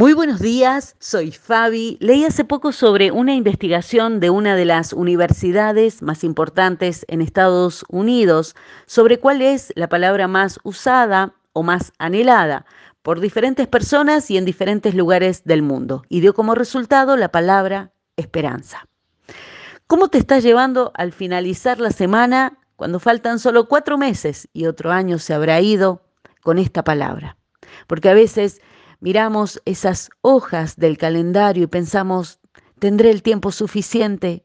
Muy buenos días, soy Fabi. Leí hace poco sobre una investigación de una de las universidades más importantes en Estados Unidos sobre cuál es la palabra más usada o más anhelada por diferentes personas y en diferentes lugares del mundo. Y dio como resultado la palabra esperanza. ¿Cómo te estás llevando al finalizar la semana cuando faltan solo cuatro meses y otro año se habrá ido con esta palabra? Porque a veces miramos esas hojas del calendario y pensamos, ¿tendré el tiempo suficiente?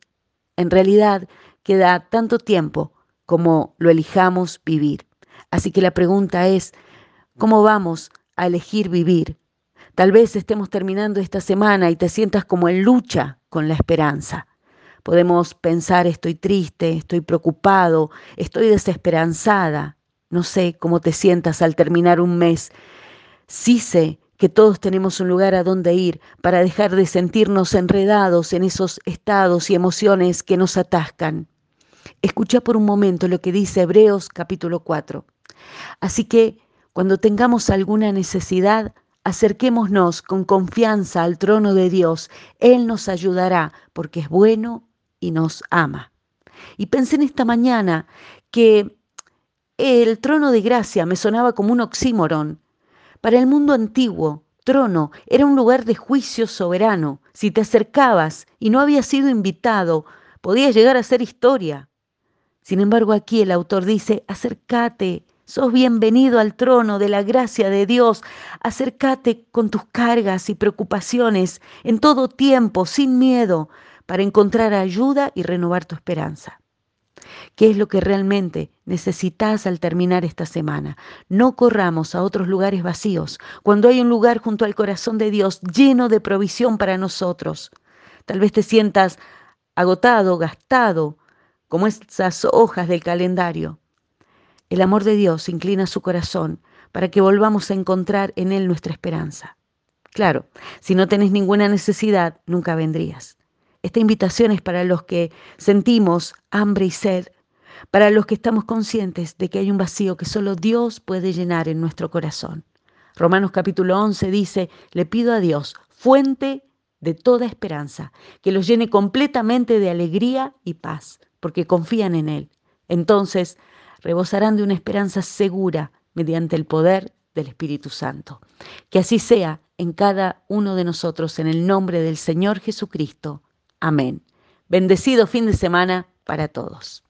En realidad queda tanto tiempo como lo elijamos vivir. Así que la pregunta es, ¿cómo vamos a elegir vivir? Tal vez estemos terminando esta semana y te sientas como en lucha con la esperanza. Podemos pensar, estoy triste, estoy preocupado, estoy desesperanzada. No sé cómo te sientas al terminar un mes. Sí sé que todos tenemos un lugar a donde ir para dejar de sentirnos enredados en esos estados y emociones que nos atascan. Escucha por un momento lo que dice Hebreos capítulo 4. Así que cuando tengamos alguna necesidad, acerquémonos con confianza al trono de Dios. Él nos ayudará porque es bueno y nos ama. Y pensé en esta mañana que el trono de gracia me sonaba como un oxímoron para el mundo antiguo, trono era un lugar de juicio soberano. Si te acercabas y no habías sido invitado, podías llegar a ser historia. Sin embargo, aquí el autor dice, acércate, sos bienvenido al trono de la gracia de Dios, acércate con tus cargas y preocupaciones en todo tiempo, sin miedo, para encontrar ayuda y renovar tu esperanza. ¿Qué es lo que realmente necesitas al terminar esta semana? No corramos a otros lugares vacíos, cuando hay un lugar junto al corazón de Dios lleno de provisión para nosotros. Tal vez te sientas agotado, gastado, como esas hojas del calendario. El amor de Dios inclina su corazón para que volvamos a encontrar en Él nuestra esperanza. Claro, si no tenés ninguna necesidad, nunca vendrías. Esta invitación es para los que sentimos hambre y sed, para los que estamos conscientes de que hay un vacío que solo Dios puede llenar en nuestro corazón. Romanos capítulo 11 dice, le pido a Dios, fuente de toda esperanza, que los llene completamente de alegría y paz, porque confían en Él. Entonces rebosarán de una esperanza segura mediante el poder del Espíritu Santo. Que así sea en cada uno de nosotros, en el nombre del Señor Jesucristo. Amén. Bendecido fin de semana para todos.